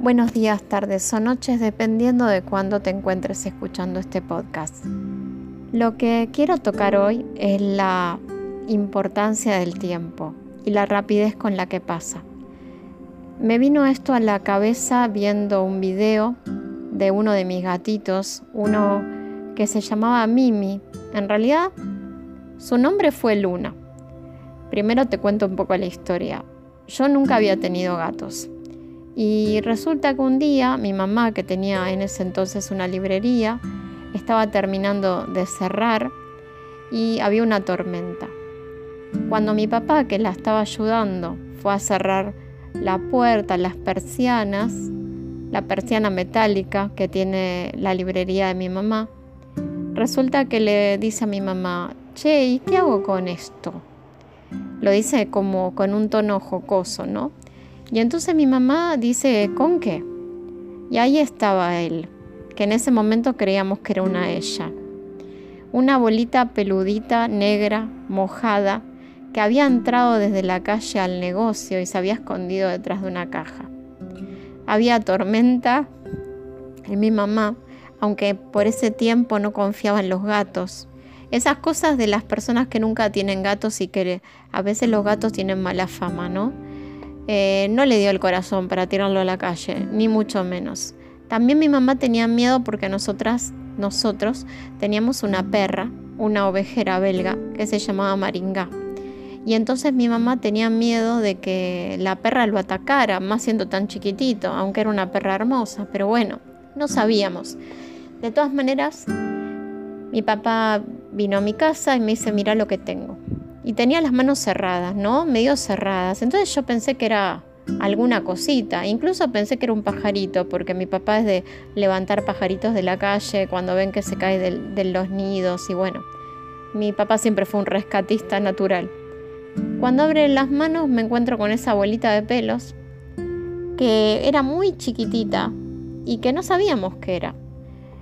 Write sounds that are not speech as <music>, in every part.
Buenos días, tardes o noches, dependiendo de cuándo te encuentres escuchando este podcast. Lo que quiero tocar hoy es la importancia del tiempo y la rapidez con la que pasa. Me vino esto a la cabeza viendo un video de uno de mis gatitos, uno que se llamaba Mimi. En realidad, su nombre fue Luna. Primero te cuento un poco la historia. Yo nunca había tenido gatos y resulta que un día mi mamá, que tenía en ese entonces una librería, estaba terminando de cerrar y había una tormenta. Cuando mi papá, que la estaba ayudando, fue a cerrar la puerta, las persianas, la persiana metálica que tiene la librería de mi mamá, resulta que le dice a mi mamá, che, ¿y qué hago con esto? Lo dice como con un tono jocoso, ¿no? Y entonces mi mamá dice, ¿con qué? Y ahí estaba él, que en ese momento creíamos que era una ella. Una bolita peludita, negra, mojada, que había entrado desde la calle al negocio y se había escondido detrás de una caja. Había tormenta en mi mamá, aunque por ese tiempo no confiaba en los gatos. Esas cosas de las personas que nunca tienen gatos y que a veces los gatos tienen mala fama, ¿no? Eh, no le dio el corazón para tirarlo a la calle, ni mucho menos. También mi mamá tenía miedo porque nosotras, nosotros teníamos una perra, una ovejera belga, que se llamaba Maringa. Y entonces mi mamá tenía miedo de que la perra lo atacara, más siendo tan chiquitito, aunque era una perra hermosa, pero bueno, no sabíamos. De todas maneras, mi papá vino a mi casa y me dice, mira lo que tengo y tenía las manos cerradas, ¿no? Medio cerradas. Entonces yo pensé que era alguna cosita, incluso pensé que era un pajarito, porque mi papá es de levantar pajaritos de la calle cuando ven que se cae de, los nidos y bueno, mi papá siempre fue un rescatista natural. Cuando abre las manos me encuentro con esa bolita de pelos que era muy chiquitita y que no sabíamos qué era.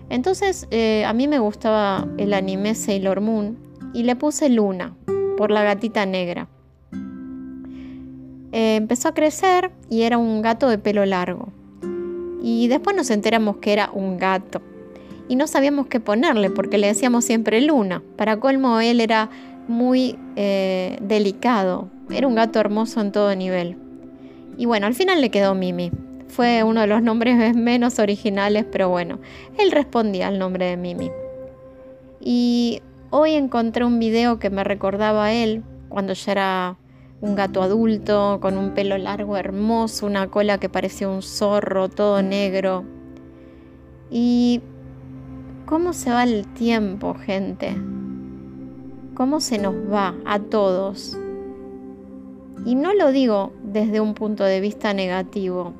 Entonces eh, a mí me gustaba el anime Sailor Moon y le puse Luna por la gatita negra. Eh, empezó a crecer y era un gato de pelo largo. Y después nos enteramos que era un gato. Y no sabíamos qué ponerle porque le decíamos siempre Luna. Para colmo, él era muy eh, delicado. Era un gato hermoso en todo nivel. Y bueno, al final le quedó Mimi. Fue uno de los nombres <laughs> menos originales, pero bueno, él respondía al nombre de Mimi. Y Hoy encontré un video que me recordaba a él cuando ya era un gato adulto, con un pelo largo hermoso, una cola que parecía un zorro, todo negro. Y cómo se va el tiempo, gente. Cómo se nos va a todos. Y no lo digo desde un punto de vista negativo.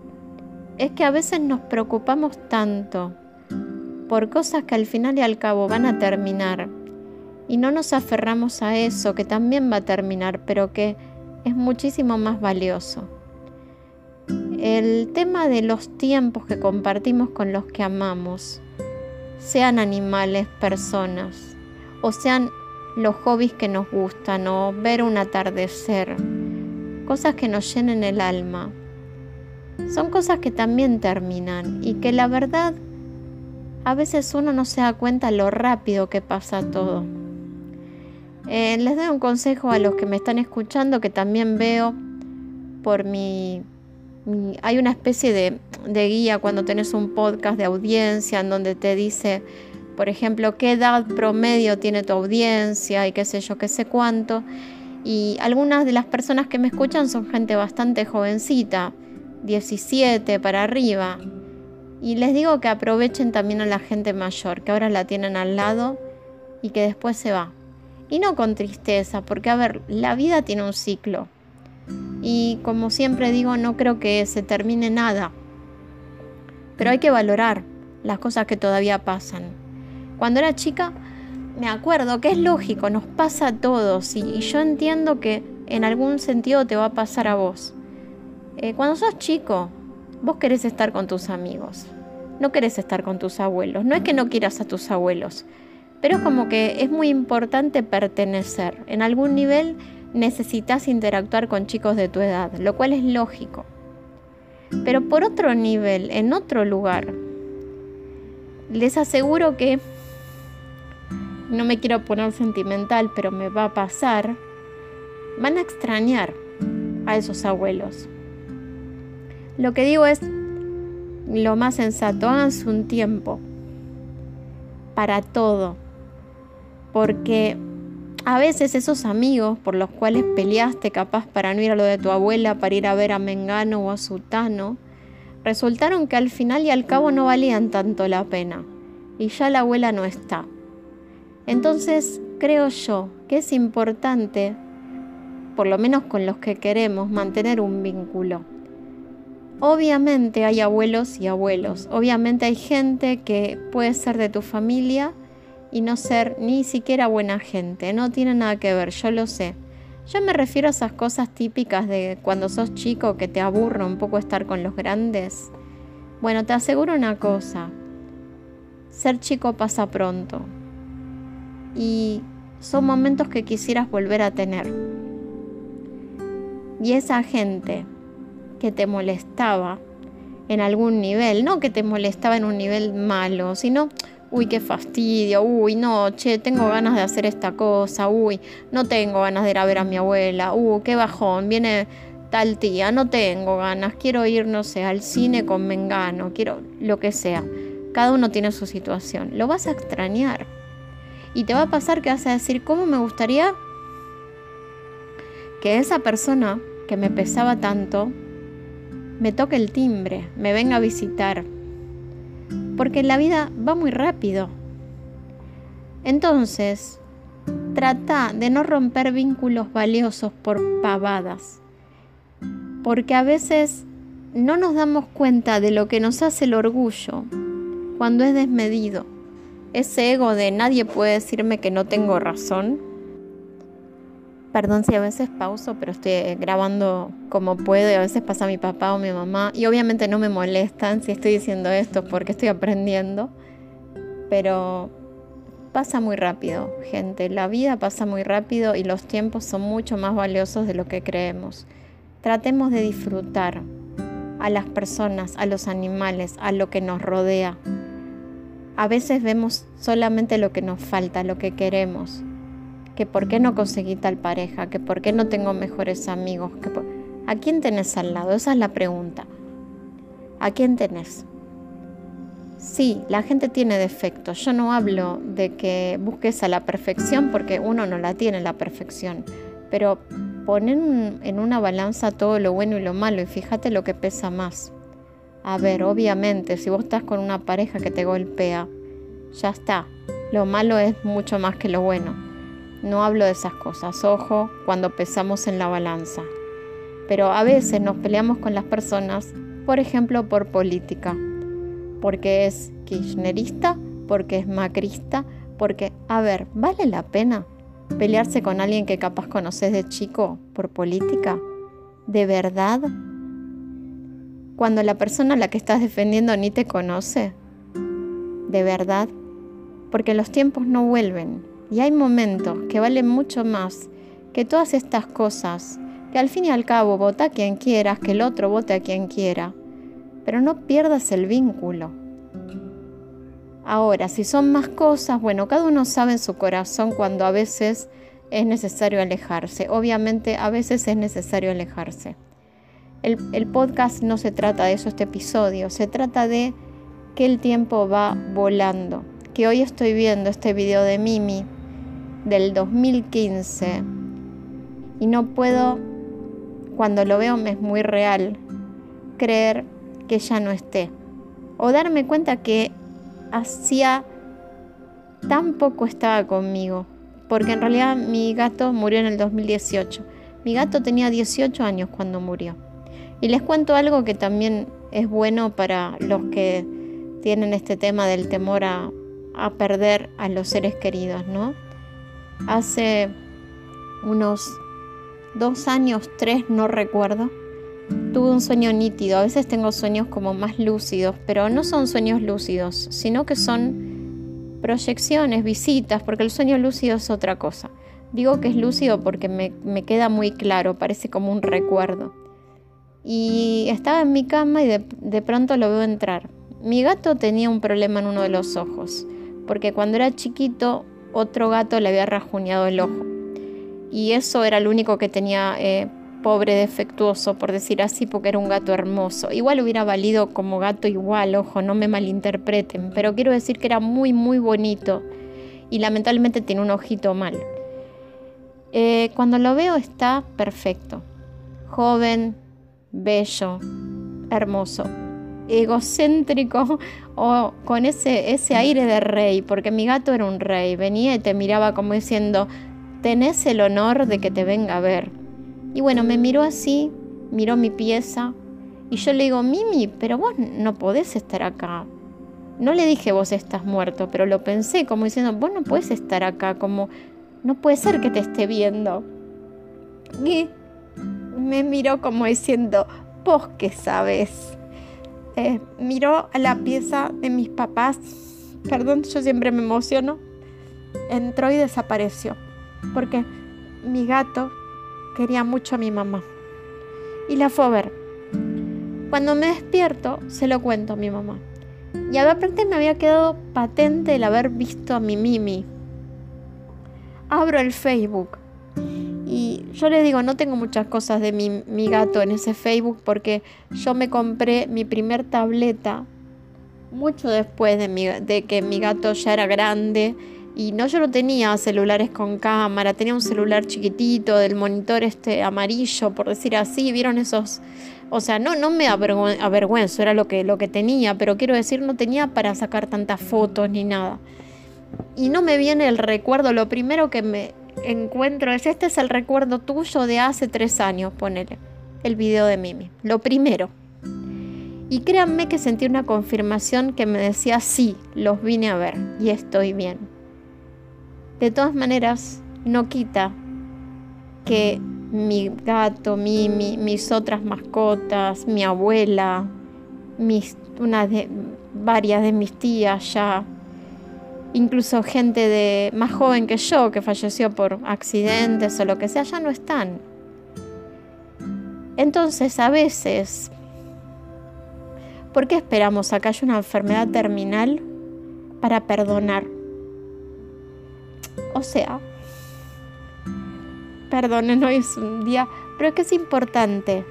Es que a veces nos preocupamos tanto por cosas que al final y al cabo van a terminar y no nos aferramos a eso que también va a terminar, pero que es muchísimo más valioso. El tema de los tiempos que compartimos con los que amamos, sean animales, personas, o sean los hobbies que nos gustan, o ver un atardecer, cosas que nos llenen el alma, son cosas que también terminan y que la verdad a veces uno no se da cuenta lo rápido que pasa todo. Eh, les doy un consejo a los que me están escuchando que también veo por mi... hay una especie de, de, guía cuando tenés un podcast de audiencia en donde te dice, por ejemplo, qué edad promedio tiene tu audiencia y qué sé yo, qué sé cuánto. Y algunas de las personas que me escuchan son gente bastante jovencita, 17 para arriba. Y les digo que aprovechen también a la gente mayor, que ahora la tienen al lado y que después se va. Y no con tristeza, porque a ver, la vida tiene un ciclo. Y como siempre digo, no creo que se termine nada. Pero hay que valorar las cosas que todavía pasan. Cuando era chica, me acuerdo que es lógico, nos pasa a todos y, yo entiendo que en algún sentido te va a pasar a vos. Eh, cuando sos chico, vos querés estar con tus amigos, no querés estar con tus abuelos. No es que no quieras a tus abuelos, pero es como que es muy importante pertenecer. En algún nivel necesitas interactuar con chicos de tu edad, lo cual es lógico. pero por otro nivel, en otro lugar. Les aseguro que, no me quiero poner sentimental, pero me va a pasar, van a extrañar a esos abuelos. Lo que digo es lo más sensato, háganse un tiempo para todo, porque a veces esos amigos por los cuales peleaste capaz para no ir a lo de tu abuela, para ir a ver a Mengano o a Sutano, resultaron que al final y al cabo no valían tanto la pena y ya la abuela no está. Entonces creo yo que es importante, por lo menos con los que queremos, mantener un vínculo. Obviamente hay abuelos y abuelos, obviamente hay gente que puede ser de tu familia y no ser ni siquiera buena gente, no tiene nada que ver, yo lo sé. Yo me refiero a esas cosas típicas de cuando sos chico que te aburre un poco estar con los grandes. Bueno, te aseguro una cosa, ser chico pasa pronto y son momentos que quisieras volver a tener. Y esa gente que te molestaba en algún nivel, no que te molestaba en un nivel malo, sino, uy, qué fastidio, uy, no, che, tengo ganas de hacer esta cosa, uy, no tengo ganas de ir a ver a mi abuela, uy, qué bajón, viene tal tía, no tengo ganas, quiero ir, no sé, al cine con Mengano, quiero lo que sea. Cada uno tiene su situación. Lo vas a extrañar. Y te va a pasar que vas a decir, ¿cómo me gustaría que esa persona que me pesaba tanto me toque el timbre, me venga a visitar. Porque la vida va muy rápido. Entonces, trata de no romper vínculos valiosos por pavadas. Porque a veces no nos damos cuenta de lo que nos hace el orgullo cuando es desmedido. Ese ego de nadie puede decirme que no tengo razón Perdón si a veces pauso, pero estoy eh, grabando como puedo y a veces pasa mi papá o mi mamá y obviamente no me molestan si estoy diciendo esto porque estoy aprendiendo, pero pasa muy rápido, gente, la vida pasa muy rápido y los tiempos son mucho más valiosos de lo que creemos. Tratemos de disfrutar a las personas, a los animales, a lo que nos rodea. A veces vemos solamente lo que nos falta, lo que queremos que por qué no conseguí tal pareja, que por qué no tengo mejores amigos, que ¿a quién tenés al lado? Esa es la pregunta. ¿A quién tenés? Sí, la gente tiene defectos. Yo no hablo de que busques a la perfección porque uno no la tiene la perfección, pero ponen en una balanza todo lo bueno y lo malo y fíjate lo que pesa más. A ver, obviamente, si vos estás con una pareja que te golpea, ya está. Lo malo es mucho más que lo bueno. No hablo de esas cosas, ojo, cuando pesamos en la balanza. Pero a veces nos peleamos con las personas, por ejemplo, por política, porque es kirchnerista, porque es macrista, porque, a ver, ¿vale la pena pelearse con alguien que capaz conoces de chico por política? ¿De verdad? Cuando la persona a la que estás defendiendo ni te conoce. ¿De verdad? Porque los tiempos no vuelven y hay momentos que valen mucho más que todas estas cosas, que al fin y al cabo vota a quien quieras, que el otro vote a quien quiera, pero no pierdas el vínculo. Ahora, si son más cosas, bueno, cada uno sabe en su corazón cuando a veces es necesario alejarse. Obviamente a veces es necesario alejarse. El, podcast no se trata de eso, este episodio, se trata de que el tiempo va volando. Que hoy estoy viendo este video de Mimi del 2015 y no puedo, cuando lo veo me es muy real, creer que ya no esté o darme cuenta que hacía tan poco estaba conmigo, porque en realidad mi gato murió en el 2018. Mi gato tenía 18 años cuando murió. Y les cuento algo que también es bueno para los que tienen este tema del temor a, a perder a los seres queridos, ¿no? Hace unos dos años, tres, no recuerdo, tuve un sueño nítido. A veces tengo sueños como más lúcidos, pero no son sueños lúcidos, sino que son proyecciones, visitas, porque el sueño lúcido es otra cosa. Digo que es lúcido porque me, me queda muy claro, parece como un recuerdo. y estaba en mi cama y de, de pronto lo veo entrar. Mi gato tenía un problema en uno de los ojos, porque cuando era chiquito otro gato le había rajuñado el ojo. Y eso era lo único que tenía eh, pobre, defectuoso, por decir así, porque era un gato hermoso. Igual hubiera valido como gato igual, ojo, no me malinterpreten, pero quiero decir que era muy, muy bonito y lamentablemente tiene un ojito mal. Eh, cuando lo veo está perfecto, joven, bello, hermoso, egocéntrico o con ese, ese aire de rey, porque mi gato era un rey, venía y te miraba como diciendo, tenés el honor de que te venga a ver. Y bueno, me miró así, miró mi pieza y yo le digo, Mimi, pero vos no podés estar acá. No le dije vos estás muerto, pero lo pensé como diciendo, vos no podés estar acá, como no puede ser que te esté viendo. Y me miró como diciendo, vos qué sabes. Eh, miró a la pieza de mis papás, perdón, yo siempre me emociono, entró y desapareció, porque mi gato quería mucho a mi mamá. Y la fue a ver. Cuando me despierto, se lo cuento a mi mamá. Y a aparte me había quedado patente el haber visto a mi Mimi. Abro el Facebook y yo le digo, no tengo muchas cosas de mi, mi gato en ese Facebook porque yo me compré mi primer tableta mucho después de, mi, de que mi gato ya era grande y no, yo no tenía celulares con cámara, tenía un celular chiquitito del monitor este amarillo, por decir así, vieron esos, o sea, no, no me avergüenzo, era lo que, lo que tenía, pero quiero decir, no tenía para sacar tantas fotos ni nada. Y no me viene el recuerdo, lo primero que me encuentro es, este es el recuerdo tuyo de hace tres años, ponele, el video de Mimi, lo primero. Y créanme que sentí una confirmación que me decía, sí, los vine a ver y estoy bien. De todas maneras, no quita que mi gato, mi, mis otras mascotas, mi abuela, mis, una de, varias de mis tías ya, incluso gente de, más joven que yo que falleció por accidentes o lo que sea, ya no están. Entonces, a veces, ¿por qué esperamos a que haya una enfermedad terminal para perdonar? O sea, perdonen, hoy es un día, pero es que es importante,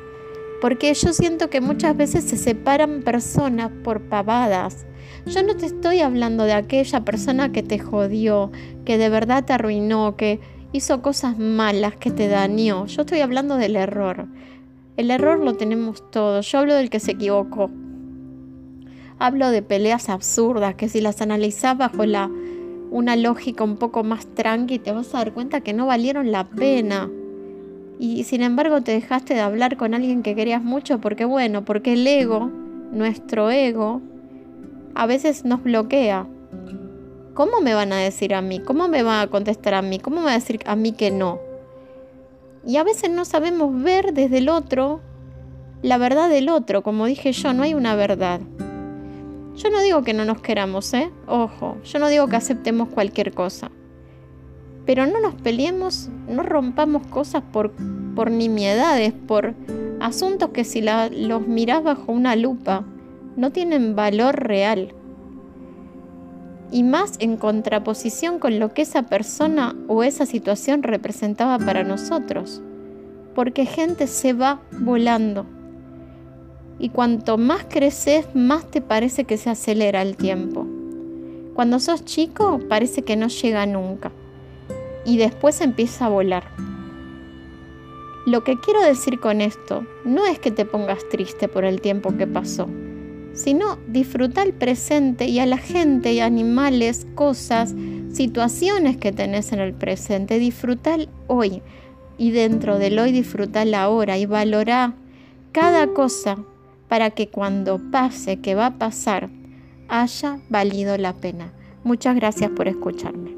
porque yo siento que muchas veces se separan personas por pavadas. Yo no te estoy hablando de aquella persona que te jodió, que de verdad te arruinó, que hizo cosas malas, que te dañó. Yo estoy hablando del error. El error lo tenemos todos. Yo hablo del que se equivocó. Hablo de peleas absurdas que si las analizás bajo una lógica un poco más tranqui, te vas a dar cuenta que no valieron la pena. Y sin embargo te dejaste de hablar con alguien que querías mucho porque bueno, porque el ego, nuestro ego, a veces nos bloquea. ¿Cómo me van a decir a mí? ¿Cómo me van a contestar a mí? ¿Cómo me va a decir a mí que no? Y a veces no sabemos ver desde el otro la verdad del otro. Como dije yo, no hay una verdad. Yo no digo que no nos queramos, ¿eh? Ojo, yo no digo que aceptemos cualquier cosa. Pero no nos peleemos, no rompamos cosas por, por nimiedades, por asuntos que si los mirás bajo una lupa no tienen valor real. Y más en contraposición con lo que esa persona o esa situación representaba para nosotros. Porque gente se va volando y cuanto más creces, más te parece que se acelera el tiempo. Cuando sos chico, parece que no llega nunca y después empieza a volar. Lo que quiero decir con esto no es que te pongas triste por el tiempo que pasó, sino disfruta el presente y a la gente y animales, cosas, situaciones que tenés en el presente. Disfruta el hoy y dentro del hoy disfruta la hora y valora cada cosa para que cuando pase que va a pasar haya valido la pena. Muchas gracias por escucharme.